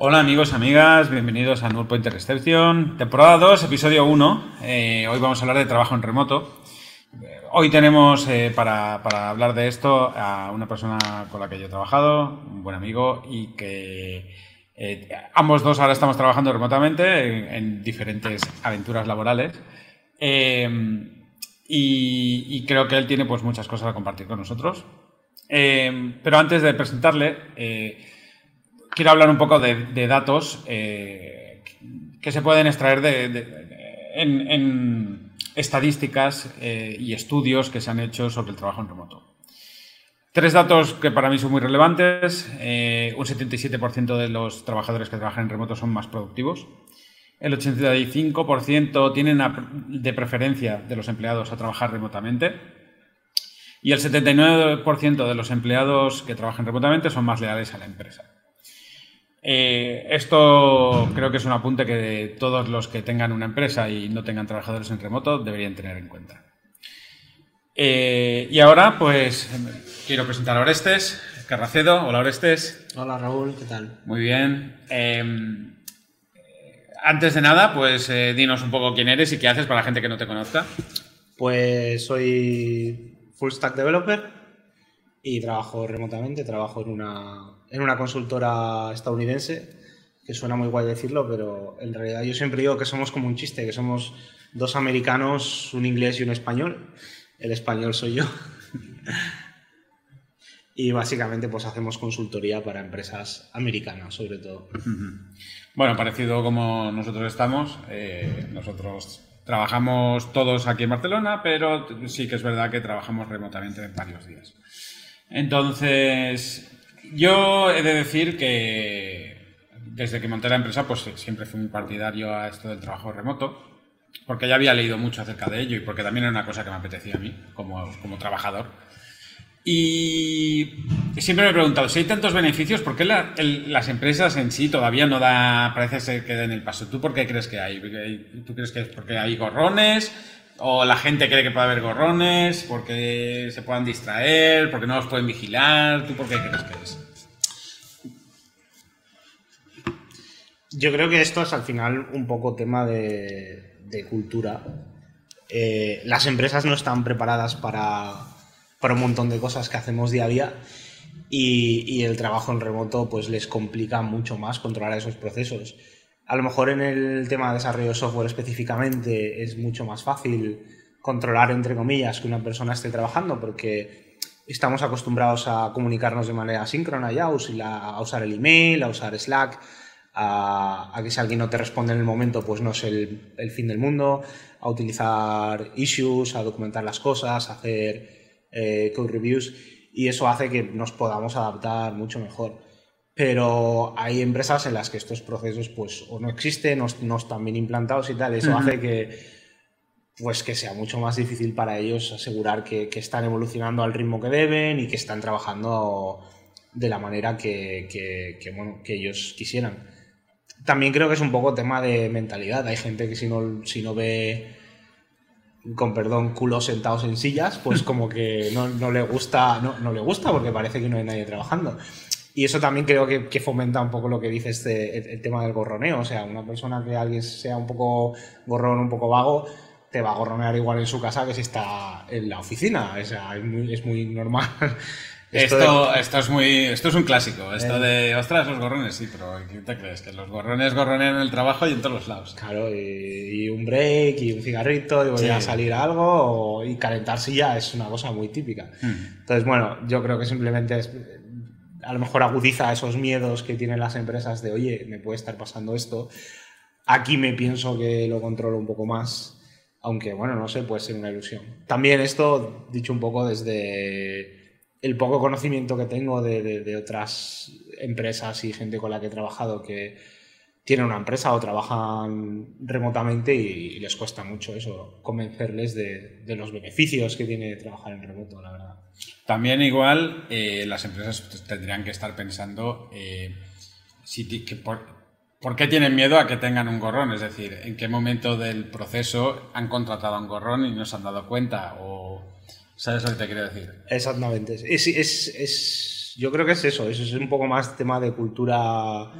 Hola amigos, amigas, bienvenidos a Null Pointer Reception, temporada 2, episodio 1. Eh, hoy vamos a hablar de trabajo en remoto. Hoy tenemos eh, para, hablar de esto a una persona con la que yo he trabajado, un buen amigo, y que eh, ambos dos ahora estamos trabajando remotamente en, diferentes aventuras laborales. Y, creo que él tiene pues, muchas cosas a compartir con nosotros. pero antes de presentarle, quiero hablar un poco de, datos eh, que se pueden extraer en, estadísticas eh, y estudios que se han hecho sobre el trabajo en remoto. Tres datos que para mí son muy relevantes. Eh, un 77% de los trabajadores que trabajan en remoto son más productivos. El 85% tienen de preferencia de los empleados a trabajar remotamente. Y el 79% de los empleados que trabajan remotamente son más leales a la empresa. Eh, esto creo que es un apunte que todos los que tengan una empresa y no tengan trabajadores en remoto deberían tener en cuenta. Eh, y ahora, pues, quiero presentar a Orestes Carracedo. Hola, Orestes. Hola, Raúl, ¿qué tal? Muy bien. Em, antes de nada, pues, eh, dinos un poco quién eres y qué haces para la gente que no te conozca. Pues soy full stack developer y trabajo remotamente, trabajo en una en una consultora estadounidense, que suena muy guay decirlo, pero en realidad yo siempre digo que somos como un chiste, que somos dos americanos, un inglés y un español. El español soy yo. y básicamente pues hacemos consultoría para empresas americanas, sobre todo. Bueno, parecido como nosotros estamos, eh, nosotros trabajamos todos aquí en Barcelona, pero sí que es verdad que trabajamos remotamente en varios días. Entonces, yo he de decir que desde que monté la empresa, pues siempre fui muy partidario a esto del trabajo remoto, porque ya había leído mucho acerca de ello y porque también era una cosa que me apetecía a mí como, como trabajador. Y siempre me he preguntado, si hay tantos beneficios, ¿por qué las empresas en sí todavía no da, parece ser que den el paso? ¿Tú por qué crees que hay? ¿Tú crees que es porque hay gorrones? ¿O la gente cree que puede haber gorrones? ¿Porque se puedan distraer? ¿Porque no los pueden vigilar? ¿Tú por qué crees que es? Yo creo que esto es al final un poco tema de, cultura. Eh, las empresas no están preparadas para, un montón de cosas que hacemos día a día y, el trabajo en remoto pues les complica mucho más controlar esos procesos. A lo mejor en el tema de desarrollo de software específicamente es mucho más fácil controlar, entre comillas, que una persona esté trabajando porque estamos acostumbrados a comunicarnos de manera síncrona ya, a usar el email, a usar Slack a, que si alguien no te responde en el momento, pues no es el, fin del mundo, a utilizar issues, a documentar las cosas, a hacer eh, code reviews y eso hace que nos podamos adaptar mucho mejor. Pero hay empresas en las que estos procesos pues o no existen, no, están bien implantados y tal, eso hace que pues que sea mucho más difícil para ellos asegurar que, están evolucionando al ritmo que deben y que están trabajando de la manera que, que ellos quisieran también creo que es un poco tema de mentalidad. Hay gente que si no, si no ve, con perdón, culos sentados en sillas, pues como que no, le gusta, no, no, le gusta porque parece que no hay nadie trabajando. Y eso también creo que, fomenta un poco lo que dice este, el, tema del gorroneo. O sea, una persona que alguien sea un poco gorrón, un poco vago, te va a gorronear igual en su casa que si está en la oficina. O sea, es muy, es muy normal esto, esto, es muy, esto es un clásico, esto eh. de, ostras, los gorrones, sí, pero ¿qué te crees? Que los gorrones gorronean en el trabajo y en todos los lados. Claro, y, un break, y un cigarrito, y voy a salir algo, y calentarse ya es una cosa muy típica. Hmm. Entonces, bueno, yo creo que simplemente es, a lo mejor agudiza esos miedos que tienen las empresas de, oye, me puede estar pasando esto. Aquí me pienso que lo controlo un poco más, aunque, bueno, no sé, puede ser una ilusión. También esto, dicho un poco desde el poco conocimiento que tengo de, otras empresas y gente con la que he trabajado que tienen una empresa o trabajan remotamente y, les cuesta mucho eso, convencerles de, los beneficios que tiene trabajar en remoto, la verdad. También igual eh, las empresas tendrían que estar pensando eh, por, qué tienen miedo a que tengan un gorrón, es decir, en qué momento del proceso han contratado a un gorrón y no se han dado cuenta o ¿Sabes lo que te quiero decir? Exactamente. Es, es, es, yo creo que es eso, eso es un poco más tema de cultura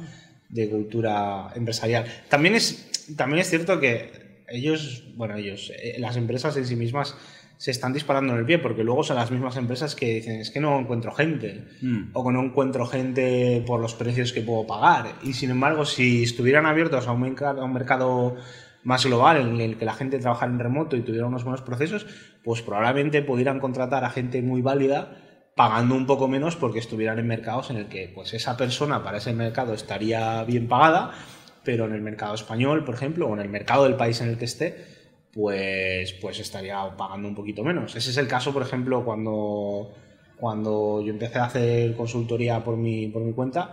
de cultura empresarial. También es, también es cierto que ellos, bueno, ellos, eh, las empresas en sí mismas se están disparando en el pie, porque luego son las mismas empresas que dicen, es que no encuentro gente, Mm. o que no encuentro gente por los precios que puedo pagar. Y sin embargo, si estuvieran abiertos a un mercado, a un mercado más global en el que la gente trabajara en remoto y tuviera unos buenos procesos, pues probablemente pudieran contratar a gente muy válida pagando un poco menos porque estuvieran en mercados en el que pues esa persona para ese mercado estaría bien pagada, pero en el mercado español, por ejemplo, o en el mercado del país en el que esté, pues, pues estaría pagando un poquito menos. Ese es el caso, por ejemplo, cuando, cuando yo empecé a hacer consultoría por mi, por mi cuenta,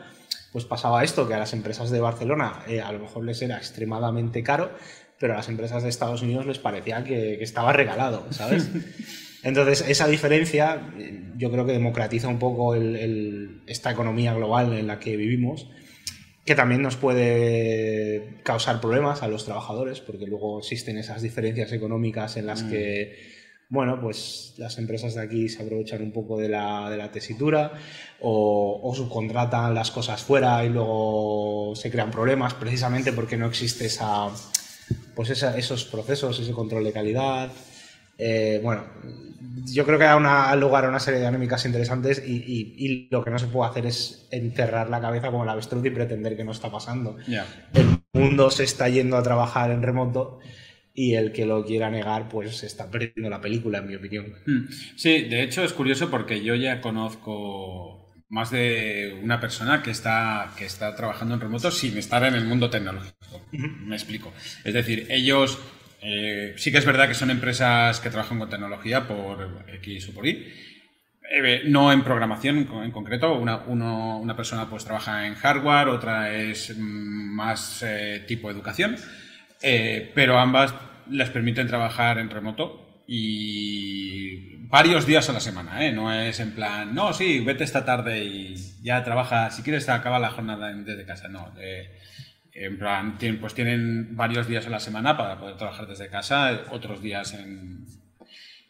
pues pasaba esto, que a las empresas de Barcelona eh, a lo mejor les era extremadamente caro, pero a las empresas de Estados Unidos les parecía que, que estaba regalado, ¿sabes? Entonces, esa diferencia eh, yo creo que democratiza un poco el- el- esta economía global en la que vivimos, que también nos puede causar problemas a los trabajadores, porque luego existen esas diferencias económicas en las Mm. que, bueno, pues las empresas de aquí se aprovechan un poco de la, de la tesitura o, o subcontratan las cosas fuera y luego se crean problemas precisamente porque no existe esa, pues esa- esos procesos, ese control de calidad. Eh, bueno, yo creo que da una, lugar a una serie de dinámicas interesantes y, y- y lo que no se puede hacer es enterrar la cabeza como el avestruz y pretender que no está pasando. El mundo se está yendo a trabajar en remoto y el que lo quiera negar pues se está perdiendo la película, en mi opinión. Mm. Sí, de hecho es curioso porque yo ya conozco más de una persona que está, que está trabajando en remoto sin estar en el mundo tecnológico. Me explico. Es decir, ellos eh, sí que es verdad que son empresas que trabajan con tecnología por X o por Y. Eh, no en programación en, concreto, una, uno- una persona pues trabaja en hardware, otra es más eh, tipo educación, eh, pero ambas les permiten trabajar en remoto y varios días a la semana, ¿eh? no es en plan, no, sí, vete esta tarde y ya trabaja, si quieres acaba la jornada desde casa, no. En plan, tienen, pues tienen varios días a la semana para poder trabajar desde casa, otros días en,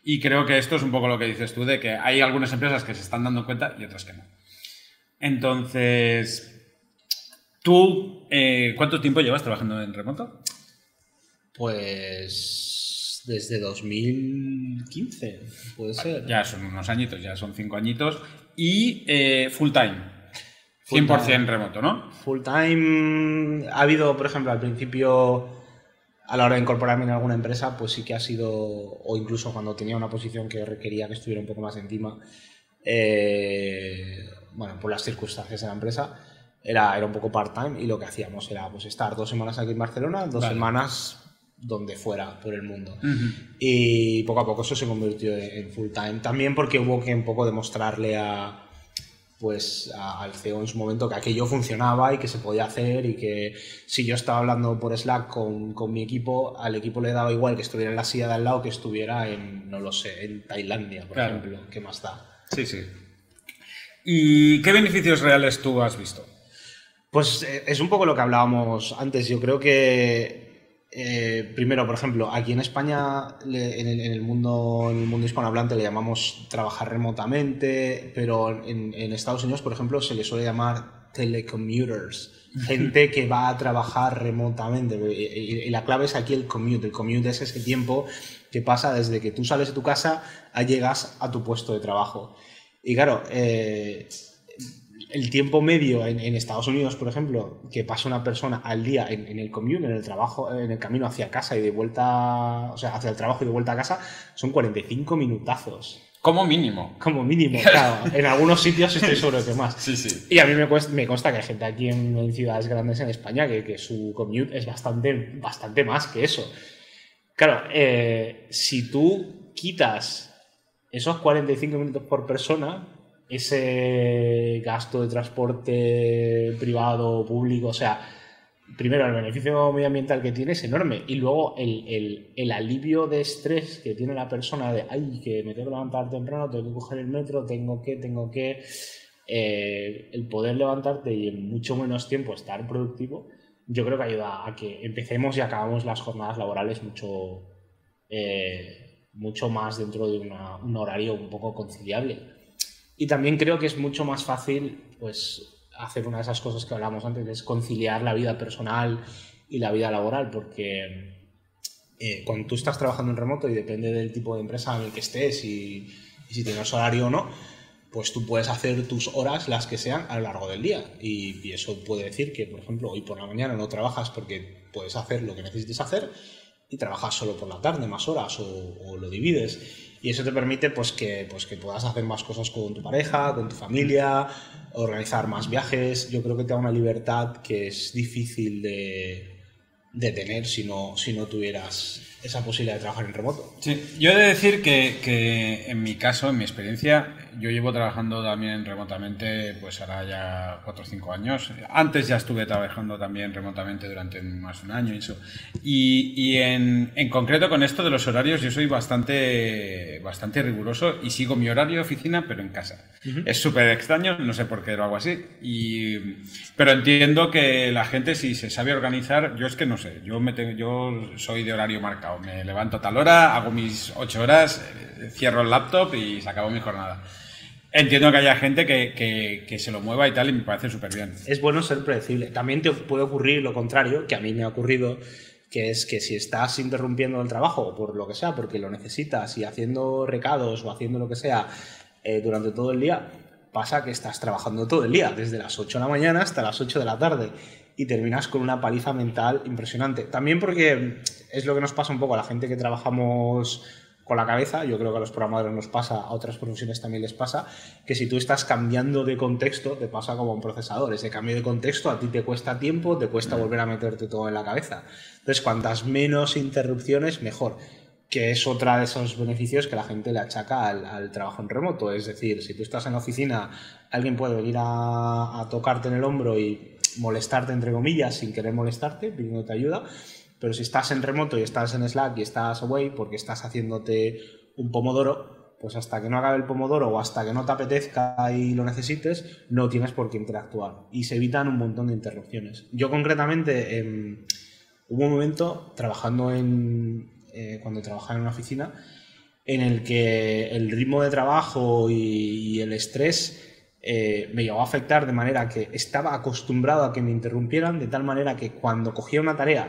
y creo que esto es un poco lo que dices tú, de que hay algunas empresas que se están dando cuenta y otras que no. Entonces, ¿tú eh, cuánto tiempo llevas trabajando en remoto? Pues desde 2015, puede ser. Ya son unos añitos, ya son cinco añitos. Y eh, full time. Full 100% time. remoto, ¿no? Full time ha habido, por ejemplo, al principio, a la hora de incorporarme en alguna empresa, pues sí que ha sido, o incluso cuando tenía una posición que requería que estuviera un poco más encima, eh, bueno, por las circunstancias de la empresa, era, era un poco part-time y lo que hacíamos era pues estar dos semanas aquí en Barcelona, dos Vale. semanas donde fuera por el mundo. Ujú. Y poco a poco eso se convirtió en en full time. También porque hubo que un poco demostrarle a pues al CEO en su momento que aquello funcionaba y que se podía hacer y que si yo estaba hablando por Slack con, con mi equipo, al equipo le daba igual que estuviera en la silla de al lado que estuviera en, no lo sé, en Tailandia, por Claro. ejemplo. ¿Qué más da? Sí, sí. ¿Y qué beneficios reales tú has visto? Pues eh, es un poco lo que hablábamos antes. Yo creo que eh, primero, por ejemplo, aquí en España, le- en el, en el mundo, en el mundo hispanohablante le llamamos trabajar remotamente, pero en, en Estados Unidos, por ejemplo, se le suele llamar telecommuters, gente que va a trabajar remotamente. Y, y- y la clave es aquí el commute. El commute es ese tiempo que pasa desde que tú sales de tu casa a llegas a tu puesto de trabajo. Y claro, eh, el tiempo medio en, en Estados Unidos, por ejemplo, que pasa una persona al día en, en el commute, en el trabajo, en el camino hacia casa y de vuelta, o sea, hacia el trabajo y de vuelta a casa, son 45 minutazos. Como mínimo. Como mínimo, claro. En algunos sitios estoy seguro que más. Sí, sí. Y a mí me, cuesta- me consta que hay gente aquí en, en ciudades grandes en España que, que su commute es bastante, bastante más que eso. Claro, eh, si tú quitas esos 45 minutos por persona, ese gasto de transporte privado, público, o sea, primero el beneficio medioambiental que tiene es enorme y luego el, el- el alivio de estrés que tiene la persona de, ay, que me tengo que levantar temprano, tengo que coger el metro, tengo que, tengo que, eh, el poder levantarte y en mucho menos tiempo estar productivo, yo creo que ayuda a que empecemos y acabamos las jornadas laborales mucho, eh, mucho más dentro de una- un horario un poco conciliable. Y también creo que es mucho más fácil, pues, hacer una de esas cosas que hablamos antes, es conciliar la vida personal y la vida laboral, porque eh, cuando tú estás trabajando en remoto y depende del tipo de empresa en el que estés y, y si tienes horario o no, pues tú puedes hacer tus horas las que sean a lo largo del día. Y, eso puede decir que, por ejemplo, hoy por la mañana no trabajas porque puedes hacer lo que necesites hacer y trabajas solo por la tarde, más horas, o lo divides. Y eso te permite pues, que, pues, que puedas hacer más cosas con tu pareja, con tu familia, organizar más viajes. Yo creo que te da una libertad que es difícil de, de tener si no, si no tuvieras esa posibilidad de trabajar en remoto. Sí, yo he de decir que, que, en mi caso, en mi experiencia, yo llevo trabajando también remotamente, pues ahora ya 4 o 5 años. Antes ya estuve trabajando también remotamente durante más de un año y eso. Y, y en, en, concreto con esto de los horarios, yo soy bastante, bastante riguroso y sigo mi horario de oficina, pero en casa. Uh -huh. Es súper extraño, no sé por qué lo hago así. Y, pero entiendo que la gente, si se sabe organizar, yo es que no sé, yo, me tengo, yo soy de horario marcado. Me levanto a tal hora, hago mis 8 horas, cierro el laptop y se acabó mi jornada. Entiendo que haya gente que, que, que, se lo mueva y tal, y me parece súper bien. Es bueno ser predecible. También te puede ocurrir lo contrario, que a mí me ha ocurrido, que es que si estás interrumpiendo el trabajo por lo que sea, porque lo necesitas y haciendo recados o haciendo lo que sea eh, durante todo el día, pasa que estás trabajando todo el día, desde las 8 de la mañana hasta las 8 de la tarde, y terminas con una paliza mental impresionante. También porque es lo que nos pasa un poco a la gente que trabajamos con la cabeza, yo creo que a los programadores nos pasa, a otras profesiones también les pasa, que si tú estás cambiando de contexto, te pasa como un procesador. Ese cambio de contexto a ti te cuesta tiempo, te cuesta volver a meterte todo en la cabeza. Entonces, cuantas menos interrupciones, mejor. Que es otra de esos beneficios que la gente le achaca al, al trabajo en remoto. Es decir, si tú estás en la oficina, alguien puede venir a, a tocarte en el hombro y molestarte, entre comillas, sin querer molestarte, pidiéndote ayuda pero si estás en remoto y estás en Slack y estás away porque estás haciéndote un pomodoro, pues hasta que no acabe el pomodoro o hasta que no te apetezca y lo necesites, no tienes por qué interactuar. Y se evitan un montón de interrupciones. Yo concretamente eh, hubo un momento trabajando en... Eh, cuando trabajaba en una oficina en el que el ritmo de trabajo y el estrés eh, me llegó a afectar de manera que estaba acostumbrado a que me interrumpieran, de tal manera que cuando cogía una tarea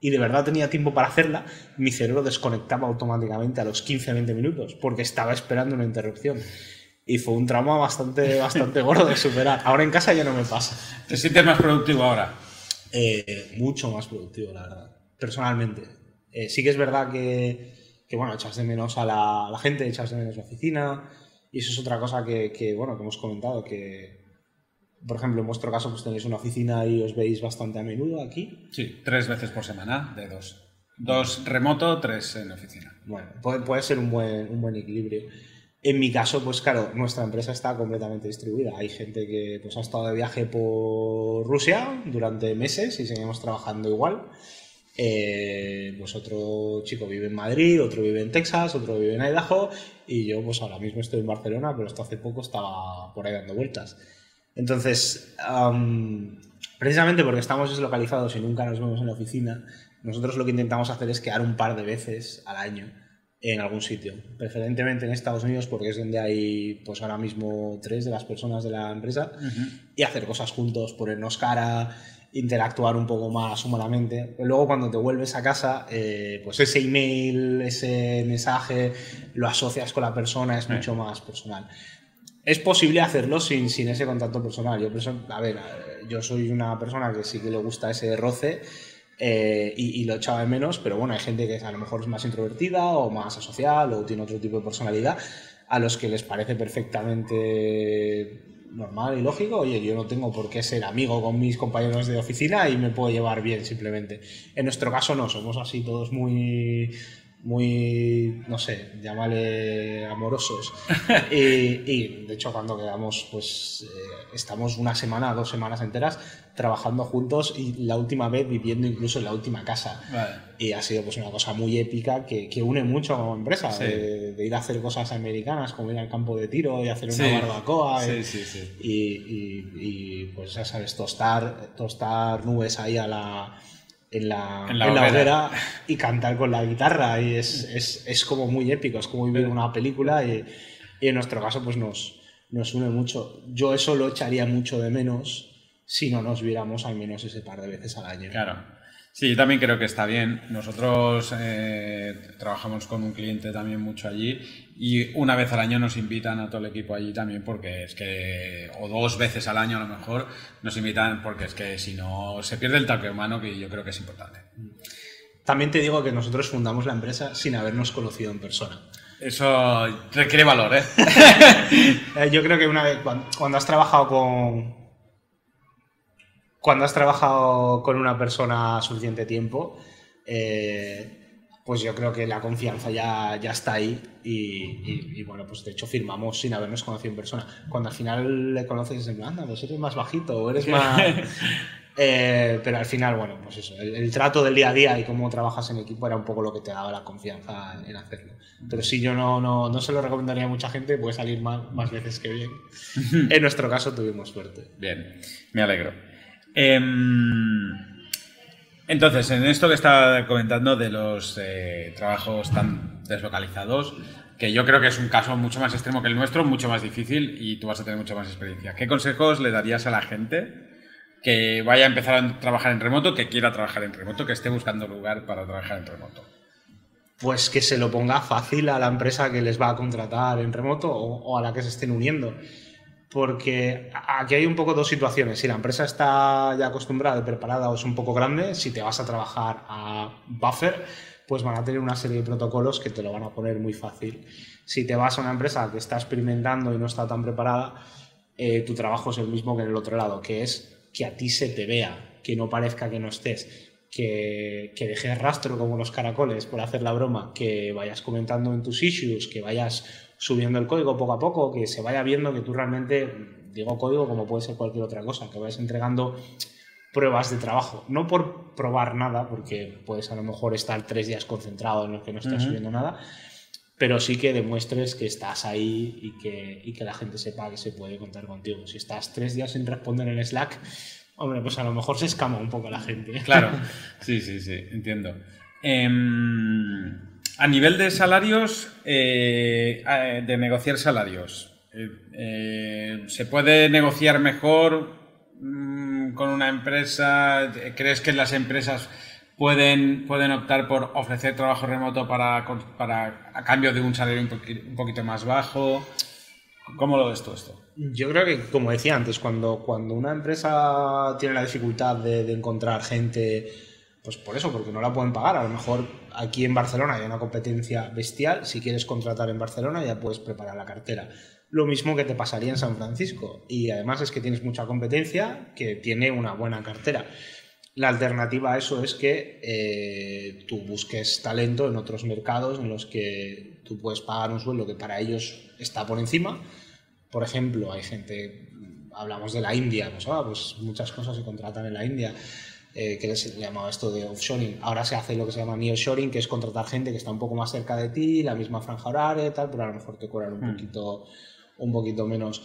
y de verdad tenía tiempo para hacerla, mi cerebro desconectaba automáticamente a los 15-20 minutos porque estaba esperando una interrupción. Y fue un trauma bastante, bastante gordo de superar. Ahora en casa ya no me pasa. ¿Te sientes más productivo ahora? Eh, mucho más productivo, la verdad. Personalmente. Eh, sí que es verdad que, que, bueno, echas de menos a la, a la, gente, echas de menos la oficina. Y eso es otra cosa que, que bueno, que hemos comentado, que, por ejemplo, en vuestro caso, pues tenéis una oficina y os veis bastante a menudo aquí. Sí, tres veces por semana, de dos. Dos remoto, tres en oficina. Bueno, puede, puede ser un buen, un buen equilibrio. En mi caso, pues claro, nuestra empresa está completamente distribuida. Hay gente que pues, ha estado de viaje por Rusia durante meses y seguimos trabajando igual. Eh, pues otro chico vive en Madrid, otro vive en Texas, otro vive en Idaho y yo pues ahora mismo estoy en Barcelona, pero hasta hace poco estaba por ahí dando vueltas. Entonces, um, precisamente porque estamos deslocalizados y nunca nos vemos en la oficina, nosotros lo que intentamos hacer es quedar un par de veces al año en algún sitio, preferentemente en Estados Unidos porque es donde hay pues ahora mismo tres de las personas de la empresa uh -huh. y hacer cosas juntos, ponernos cara, interactuar un poco más humanamente. Luego cuando te vuelves a casa, eh, pues ese email, ese mensaje, lo asocias con la persona, es mucho más personal es posible hacerlo sin, sin ese contacto personal. Yo, a ver, yo soy una persona que sí que le gusta ese roce eh, y, y, lo echaba de menos, pero bueno, hay gente que a lo mejor es más introvertida o más asocial o tiene otro tipo de personalidad a los que les parece perfectamente normal y lógico. Oye, yo no tengo por qué ser amigo con mis compañeros de oficina y me puedo llevar bien simplemente. En nuestro caso no, somos así todos muy muy, no sé, llámale amorosos. y, y, de hecho cuando quedamos, pues eh, estamos una semana, dos semanas enteras trabajando juntos y la última vez viviendo incluso en la última casa. Vale. Y ha sido pues una cosa muy épica que, que une mucho como empresa, sí. de, de, ir a hacer cosas americanas, como ir al campo de tiro y hacer una sí. barbacoa. Sí, sí. Y, y, y, pues ya sabes, tostar, tostar nubes ahí a la en la, en la, en la hoguera. y cantar con la guitarra y es, es, es, como muy épico, es como vivir una película y, y, en nuestro caso pues nos, nos une mucho. Yo eso lo echaría mucho de menos si no nos viéramos al menos ese par de veces al año. Claro. Sí, yo también creo que está bien. Nosotros eh, trabajamos con un cliente también mucho allí y una vez al año nos invitan a todo el equipo allí también porque es que, o dos veces al año a lo mejor, nos invitan porque es que si no se pierde el toque humano que yo creo que es importante. También te digo que nosotros fundamos la empresa sin habernos conocido en persona. Eso requiere valor, ¿eh? ¿eh? yo creo que una vez, cuando has trabajado con, cuando has trabajado con una persona suficiente tiempo, eh, pues yo creo que la confianza ya, ya está ahí y, bueno, pues de hecho firmamos sin habernos conocido en persona. Cuando al final le conoces, dices, anda, pues eres más bajito o eres más... Eh, pero al final, bueno, pues eso, el, trato del día a día y cómo trabajas en equipo era un poco lo que te daba la confianza en hacerlo. Pero sí, yo no, no, no se lo recomendaría a mucha gente, puede salir más, más veces que bien. en nuestro caso tuvimos suerte. Bien, me alegro. Em, entonces, en esto que estaba comentando de los eh, trabajos tan deslocalizados, que yo creo que es un caso mucho más extremo que el nuestro, mucho más difícil y tú vas a tener mucha más experiencia. ¿Qué consejos le darías a la gente que vaya a empezar a trabajar en remoto, que quiera trabajar en remoto, que esté buscando lugar para trabajar en remoto? Pues que se lo ponga fácil a la empresa que les va a contratar en remoto o a la que se estén uniendo porque aquí hay un poco dos situaciones. Si la empresa está ya acostumbrada y preparada o es un poco grande, si te vas a trabajar a buffer, pues van a tener una serie de protocolos que te lo van a poner muy fácil. Si te vas a una empresa que está experimentando y no está tan preparada, eh, tu trabajo es el mismo que en el otro lado, que es que a ti se te vea, que no parezca que no estés, que, que dejes rastro como los caracoles por hacer la broma, que vayas comentando en tus issues, que vayas subiendo el código poco a poco, que se vaya viendo que tú realmente, digo código como puede ser cualquier otra cosa, que vayas entregando pruebas de trabajo, no por probar nada, porque puedes a lo mejor estar tres días concentrado en lo que no estás subiendo nada, pero sí que demuestres que estás ahí y que, y que la gente sepa que se puede contar contigo. Si estás tres días sin responder en Slack, hombre, pues a lo mejor se escama un poco la gente. Claro, sí, sí, sí, entiendo. Em, a nivel de salarios, eh, de negociar salarios, eh, eh, ¿se puede negociar mejor mm, con una empresa? ¿Crees que las empresas pueden, pueden optar por ofrecer trabajo remoto para, para a cambio de un salario un, poquito más bajo? ¿Cómo lo ves todo esto? Yo creo que, como decía antes, cuando, cuando una empresa tiene la dificultad de encontrar gente pues por eso, porque no la pueden pagar. A lo mejor aquí en Barcelona hay una competencia bestial. Si quieres contratar en Barcelona ya puedes preparar la cartera. Lo mismo que te pasaría en San Francisco. Y además es que tienes mucha competencia que tiene una buena cartera. La alternativa a eso es que eh, tú busques talento en otros mercados en los que tú puedes pagar un sueldo que para ellos está por encima. Por ejemplo, hay gente, hablamos de la India, pues, ah, pues muchas cosas se contratan en la India eh, que se llamaba esto de offshoring. Ahora se hace lo que se llama nearshoring, que es contratar gente que está un poco más cerca de ti, la misma franja horaria y tal, pero a lo mejor te cobran un, hmm. poquito, un poquito menos.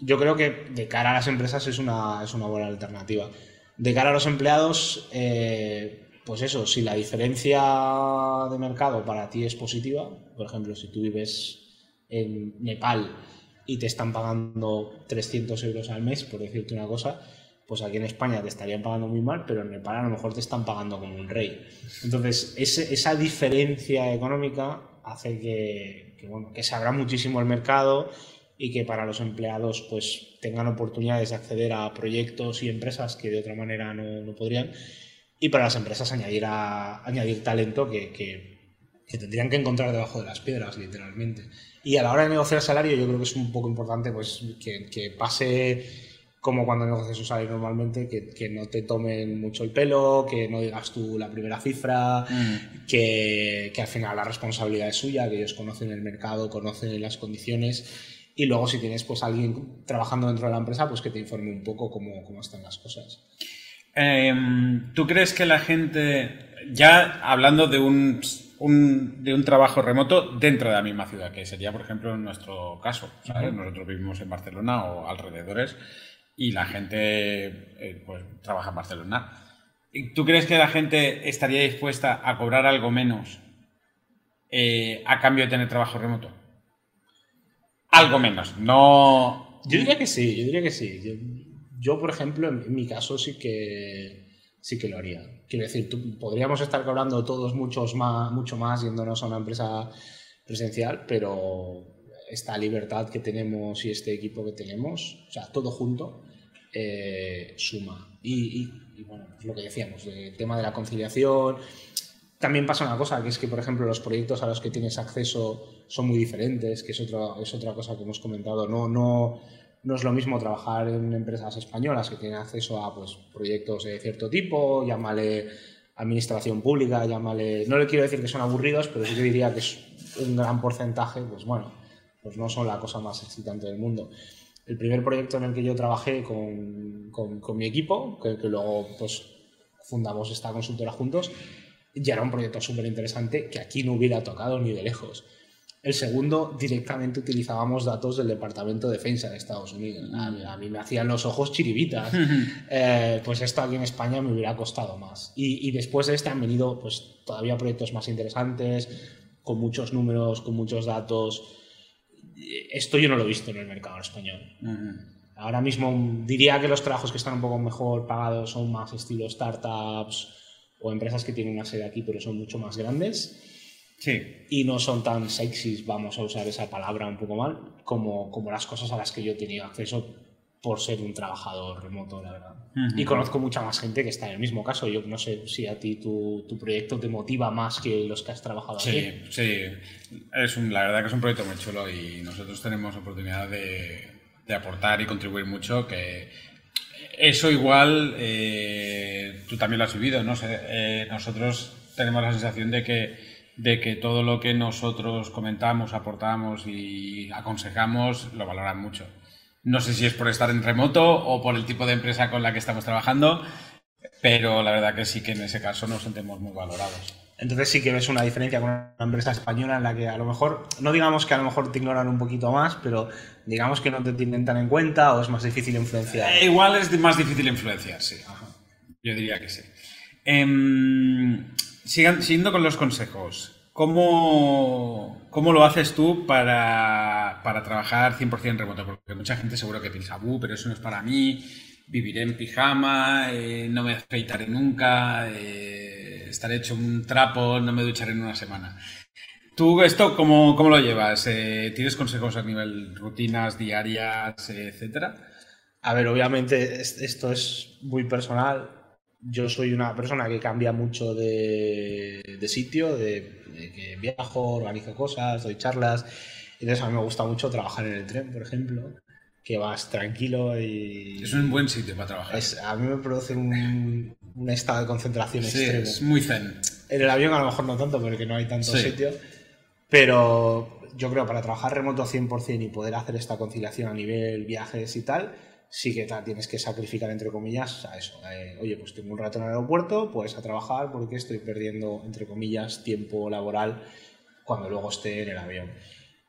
Yo creo que de cara a las empresas es una, es una buena alternativa. De cara a los empleados, eh, pues eso, si la diferencia de mercado para ti es positiva, por ejemplo, si tú vives en Nepal y te están pagando 300 euros al mes, por decirte una cosa, pues aquí en España te estarían pagando muy mal, pero en Nepal a lo mejor te están pagando como un rey. Entonces, esa diferencia económica hace que, bueno, que se abra muchísimo el mercado y que para los empleados pues tengan oportunidades de acceder a proyectos y empresas que de otra manera no, podrían y para las empresas añadir, a, añadir talento que, que, tendrían que encontrar debajo de las piedras literalmente y a la hora de negociar salario yo creo que es un poco importante pues que, que pase como cuando negocias un salario normalmente, que, no te tomen mucho el pelo, que no digas tú la primera cifra, mm. que, al final la responsabilidad es suya, que ellos conocen el mercado, conocen las condiciones. Y luego si tienes pues alguien trabajando dentro de la empresa, pues que te informe un poco cómo, cómo están las cosas. Em, ¿Tú crees que la gente, ya hablando de un, de un trabajo remoto dentro de la misma ciudad, que sería por ejemplo en nuestro caso, nosotros vivimos en Barcelona o alrededores, y la gente eh, pues, trabaja en Barcelona. ¿Tú crees que la gente estaría dispuesta a cobrar algo menos eh, a cambio de tener trabajo remoto? Algo menos, no, Yo diría que sí, yo diría que sí. Yo, por ejemplo, en, mi caso sí que, sí que lo haría. Quiero decir, podríamos estar hablando todos muchos más, mucho más yéndonos a una empresa presencial, pero esta libertad que tenemos y este equipo que tenemos, o sea, todo junto, eh, suma. Y, bueno, pues lo que decíamos, el tema de la conciliación. También pasa una cosa, que es que, por ejemplo, los proyectos a los que tienes acceso son muy diferentes, que es otra, es otra cosa que hemos comentado. No, no, no es lo mismo trabajar en empresas españolas que tienen acceso a pues, proyectos de cierto tipo, llámale administración pública, llámale... No le quiero decir que son aburridos, pero sí que diría que es un gran porcentaje, pues bueno, pues no son la cosa más excitante del mundo. El primer proyecto en el que yo trabajé con, con, mi equipo, que, que, luego pues fundamos esta consultora juntos, ya era un proyecto súper interesante que aquí no hubiera tocado ni de lejos. El segundo, directamente utilizábamos datos del Departamento de Defensa de Estados Unidos. A, mí me hacían los ojos chiribitas. Eh, pues esto aquí en España me hubiera costado más. Y, y, después de este han venido pues, todavía proyectos más interesantes, con muchos números, con muchos datos. Esto yo no lo he visto en el mercado español. Ahora mismo diría que los trabajos que están un poco mejor pagados son más estilo startups o empresas que tienen una sede aquí pero son mucho más grandes. Sí. Y no son tan sexys, vamos a usar esa palabra un poco mal, como, como las cosas a las que yo he tenido acceso por ser un trabajador remoto, la verdad. Y conozco mucha más gente que está en el mismo caso. Yo no sé si a ti tu, tu proyecto te motiva más que los que has trabajado sí, aquí. Sí, es un, la verdad que es un proyecto muy chulo y nosotros tenemos oportunidad de, de aportar y contribuir mucho. Que eso igual eh, tú también lo has vivido, ¿no? eh, nosotros tenemos la sensación de que, de que todo lo que nosotros comentamos, aportamos y aconsejamos lo valoran mucho. No sé si es por estar en remoto o por el tipo de empresa con la que estamos trabajando, pero la verdad que sí que en ese caso nos sentimos muy valorados. Entonces sí que ves una diferencia con una empresa española en la que a lo mejor, no digamos que a lo mejor te ignoran un poquito más, pero digamos que no te tienen tan en cuenta o es más difícil influenciar. Eh, igual es más difícil influenciar, sí. Yo diría que sí. Em, siguiendo con los consejos, ¿Cómo, ¿Cómo, lo haces tú para, para trabajar 100% remoto? Porque mucha gente seguro que piensa, pero eso no es para mí, viviré en pijama, eh, no me afeitaré nunca, eh, estaré hecho un trapo, no me ducharé en una semana. ¿Tú esto cómo, cómo lo llevas? Eh, ¿Tienes consejos a nivel rutinas diarias, etcétera? A ver, obviamente esto es muy personal. Yo soy una persona que cambia mucho de, de sitio, de que viajo, organizo cosas, doy charlas. Entonces a mí me gusta mucho trabajar en el tren, por ejemplo, que vas tranquilo y... Es un buen sitio para trabajar. a mí me produce un, un estado de concentración sí, extremo. es muy zen. En el avión a lo mejor no tanto, porque no hay tantos sitio sitios. Pero yo creo para trabajar remoto 100% y poder hacer esta conciliación a nivel viajes y tal, sí que tienes que sacrificar, entre comillas, a eso. Eh, oye, pues tengo un rato en el aeropuerto, pues a trabajar porque estoy perdiendo, entre comillas, tiempo laboral cuando luego esté en el avión.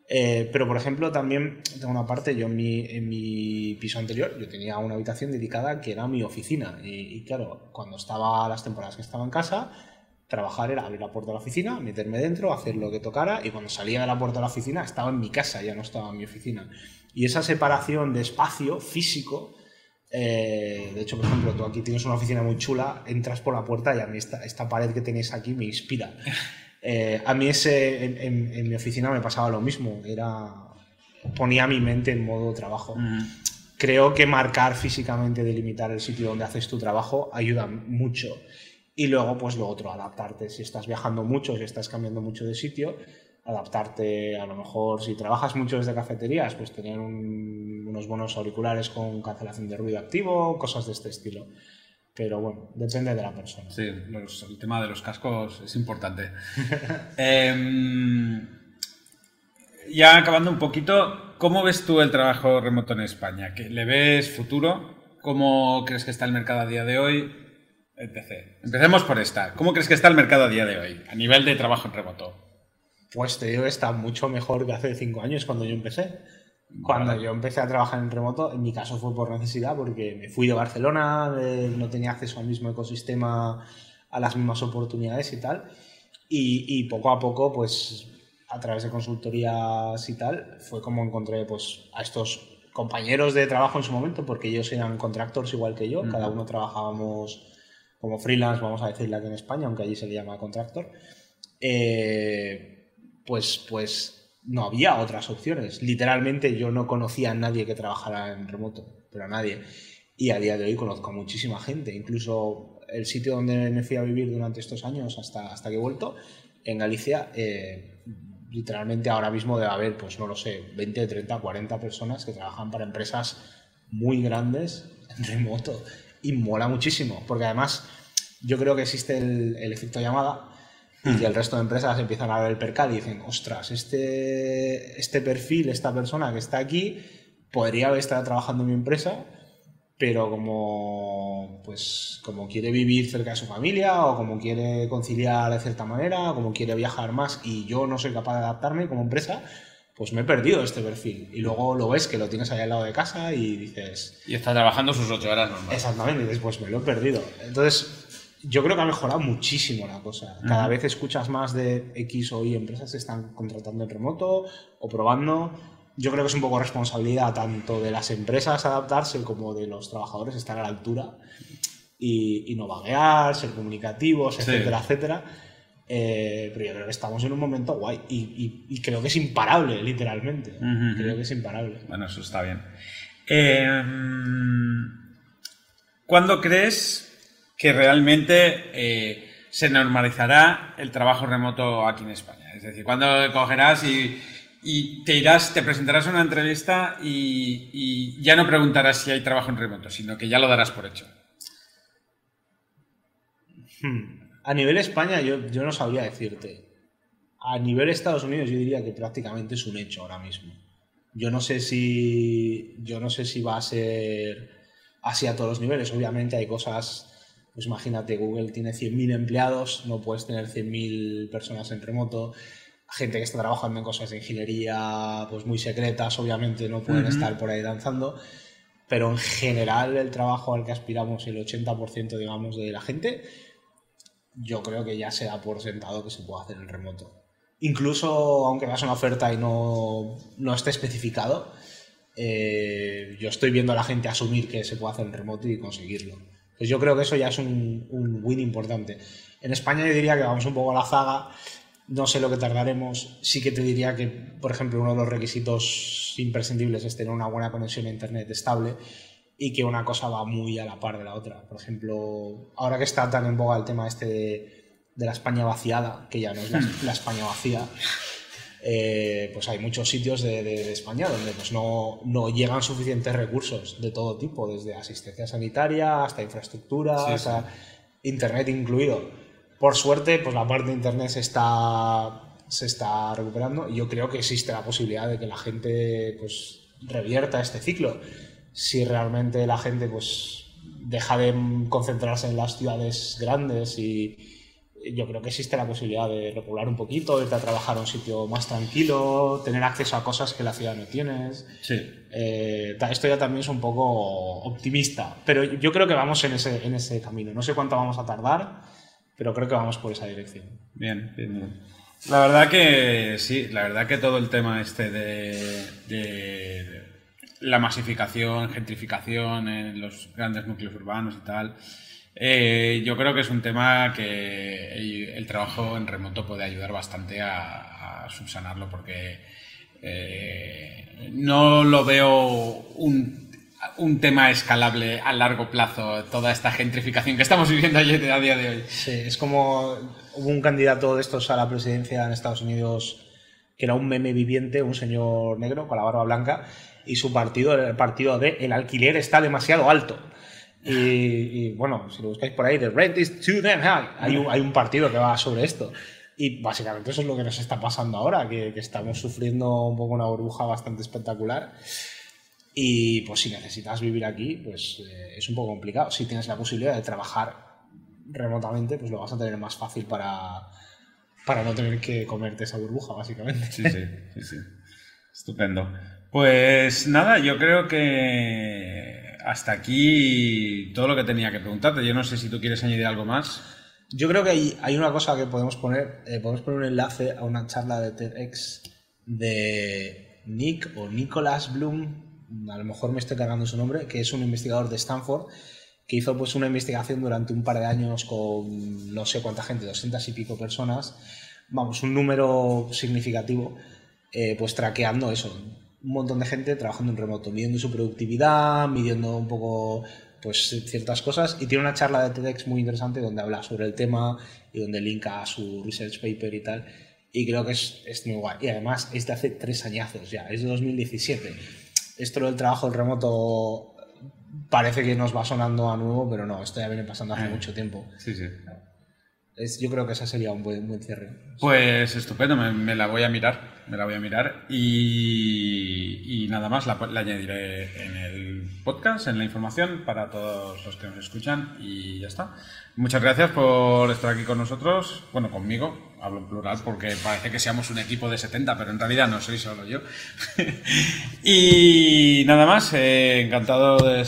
Eh, pero, por ejemplo, también tengo una parte, yo en mi, en mi, piso anterior, yo tenía una habitación dedicada que era mi oficina. Y, y, claro, cuando estaba las temporadas que estaba en casa, trabajar era abrir la puerta de la oficina, meterme dentro, hacer lo que tocara y cuando salía de la puerta de la oficina estaba en mi casa, ya no estaba en mi oficina. Y esa separación de espacio físico, eh, de hecho, por ejemplo, tú aquí tienes una oficina muy chula, entras por la puerta y a mí esta, esta pared que tenéis aquí me inspira. Eh, a mí ese, en, mi oficina me pasaba lo mismo, era ponía mi mente en modo trabajo. Creo que marcar físicamente, delimitar el sitio donde haces tu trabajo ayuda mucho. Y luego, pues lo otro, adaptarte. Si estás viajando mucho, si estás cambiando mucho de sitio, adaptarte, a lo mejor si trabajas mucho desde cafeterías, pues tener unos buenos auriculares con cancelación de ruido activo, cosas de este estilo. Pero bueno, depende de la persona. Sí, el tema de los cascos es importante. Em, ya acabando un poquito, ¿cómo ves tú el trabajo remoto en España? ¿Le ves futuro? ¿Cómo crees que está el mercado a día de hoy? Empecemos por esta. ¿Cómo crees que está el mercado a día de hoy, a nivel de trabajo en remoto? Pues te digo que está mucho mejor que hace cinco años cuando yo empecé. Cuando yo empecé a trabajar en remoto, en mi caso fue por necesidad, porque me fui de Barcelona, no tenía acceso al mismo ecosistema, a las mismas oportunidades y tal. Y, poco a poco, pues a través de consultorías y tal, fue como encontré pues, a estos compañeros de trabajo en su momento, porque ellos eran contractors igual que yo, cada uno trabajábamos como freelance, vamos a decirle aquí en España, aunque allí se le llama contractor, eh, pues, pues no había otras opciones. Literalmente yo no conocía a nadie que trabajara en remoto, pero a nadie. Y a día de hoy conozco a muchísima gente, incluso el sitio donde me fui a vivir durante estos años hasta, hasta que he vuelto, en Galicia, eh, literalmente ahora mismo debe haber, pues no lo sé, 20, 30, 40 personas que trabajan para empresas muy grandes en remoto. Y mola muchísimo, porque además yo creo que existe el, el efecto llamada y Hmm. el resto de empresas empiezan a ver el percal y dicen, ostras, este, este perfil, esta persona que está aquí, podría estar trabajando en mi empresa, pero como, pues, como quiere vivir cerca de su familia o como quiere conciliar de cierta manera o como quiere viajar más y yo no soy capaz de adaptarme como empresa, pues me he perdido este perfil. Y luego lo ves que lo tienes ahí al lado de casa y dices, Y está trabajando sus ocho horas normal. Exactamente, y después me lo he perdido. Entonces, yo creo que ha mejorado muchísimo la cosa. Cada Ujú. vez escuchas más de X o Y empresas que están contratando en remoto o probando. Yo creo que es un poco responsabilidad tanto de las empresas adaptarse como de los trabajadores estar a la altura y, y no vaguear, ser comunicativos, Sí. etcétera, etcétera. Eh, pero yo creo que estamos en un momento guay y, y- y creo que es imparable, literalmente. Creo que es imparable. Bueno, eso está bien. Eh, ¿Cuándo crees que realmente eh, se normalizará el trabajo remoto aquí en España? Es decir, ¿cuándo cogerás y, y te irás, te presentarás a una entrevista y, y ya no preguntarás si hay trabajo en remoto, sino que ya lo darás por hecho? Hmm. A nivel España yo, yo no sabría decirte. A nivel Estados Unidos yo diría que prácticamente es un hecho ahora mismo. Yo no sé si yo no sé si va a ser así a todos los niveles. Obviamente hay cosas, pues imagínate, Google tiene 100.000 empleados, no puedes tener 100.000 personas en remoto. Gente que está trabajando en cosas de ingeniería pues muy secretas, obviamente no pueden estar por ahí danzando. Pero en general el trabajo al que aspiramos el 80% digamos de la gente yo creo que ya se da por sentado que se puede hacer en remoto. Incluso aunque veas una oferta y no, no esté especificado, eh, yo estoy viendo a la gente asumir que se puede hacer en remoto y conseguirlo. Pues yo creo que eso ya es un, un win importante. En España yo diría que vamos un poco a la zaga, no sé lo que tardaremos, sí que te diría que, por ejemplo, uno de los requisitos imprescindibles es tener una buena conexión a Internet estable y que una cosa va muy a la par de la otra. Por ejemplo, ahora que está tan en boga el tema este de, de la España vaciada, que ya no es la, la España vacía, eh, pues hay muchos sitios de, de- de España donde pues no, no llegan suficientes recursos de todo tipo, desde asistencia sanitaria hasta infraestructura, Sí, hasta internet incluido. Por suerte, pues la parte de internet se está, se está recuperando y yo creo que existe la posibilidad de que la gente pues revierta este ciclo. Si realmente la gente pues deja de concentrarse en las ciudades grandes y yo creo que existe la posibilidad de repoblar un poquito, irte a trabajar a un sitio más tranquilo, tener acceso a cosas que la ciudad no tienes. Sí. Eh, esto ya también es un poco optimista, pero yo creo que vamos en ese, en ese camino. No sé cuánto vamos a tardar, pero creo que vamos por esa dirección. Bien, bien, bien. La verdad que sí, la verdad que todo el tema este de, de la masificación, gentrificación en los grandes núcleos urbanos y tal, eh, yo creo que es un tema que el, trabajo en remoto puede ayudar bastante a, subsanarlo porque eh, no lo veo un, un tema escalable a largo plazo, toda esta gentrificación que estamos viviendo a día de hoy. Sí, es como hubo un candidato de estos a la presidencia en Estados Unidos que era un meme viviente, un señor negro con la barba blanca, y su partido el partido de el alquiler está demasiado alto. Y, bueno, si lo buscáis por ahí, the rent is too damn high. Hay un, hay un partido que va sobre esto. Y básicamente eso es lo que nos está pasando ahora, que, que estamos sufriendo un poco una burbuja bastante espectacular. Y pues si necesitas vivir aquí, pues eh, es un poco complicado. Si tienes la posibilidad de trabajar remotamente, pues lo vas a tener más fácil para, para no tener que comerte esa burbuja, básicamente. Sí, sí, sí, sí. Estupendo. Pues nada, yo creo que hasta aquí todo lo que tenía que preguntarte. Yo no sé si tú quieres añadir algo más. Yo creo que hay, hay una cosa que podemos poner, eh, podemos poner un enlace a una charla de TEDx de Nick o Nicholas Bloom, a lo mejor me estoy cargando su nombre, que es un investigador de Stanford que hizo pues una investigación durante un par de años con no sé cuánta gente, 200 y pico personas, vamos, un número significativo, eh, pues traqueando eso, un montón de gente trabajando en remoto, midiendo su productividad, midiendo un poco pues ciertas cosas. Y tiene una charla de TEDx muy interesante donde habla sobre el tema y donde linka a su research paper y tal. Y creo que es, es muy guay. Y además es de hace tres añazos ya, es de 2017 esto del trabajo remoto parece que nos va sonando a nuevo pero no, esto ya viene pasando hace Eh. mucho tiempo. Sí, sí. Yo creo que ese sería un buen, buen cierre Pues estupendo, me, la voy a mirar, me la voy a mirar y, nada más, la, añadiré en el podcast, en la información para todos los que nos escuchan y ya está. Muchas gracias por estar aquí con nosotros, bueno, conmigo, hablo en plural porque parece que seamos un equipo de 70, pero en realidad no soy solo yo. y nada más, eh, encantado de,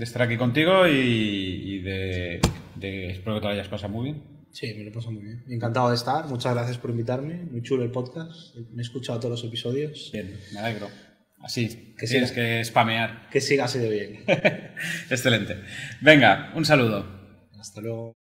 estar aquí contigo y de, de- espero que te lo hayas pasado muy bien. Sí, me lo paso muy bien. Encantado de estar. Muchas gracias por invitarme. Muy chulo el podcast. Me he escuchado todos los episodios. Bien, me alegro. Así, Que tienes siga. que spamear. Que siga así de bien. Excelente. Venga, un saludo. Hasta luego.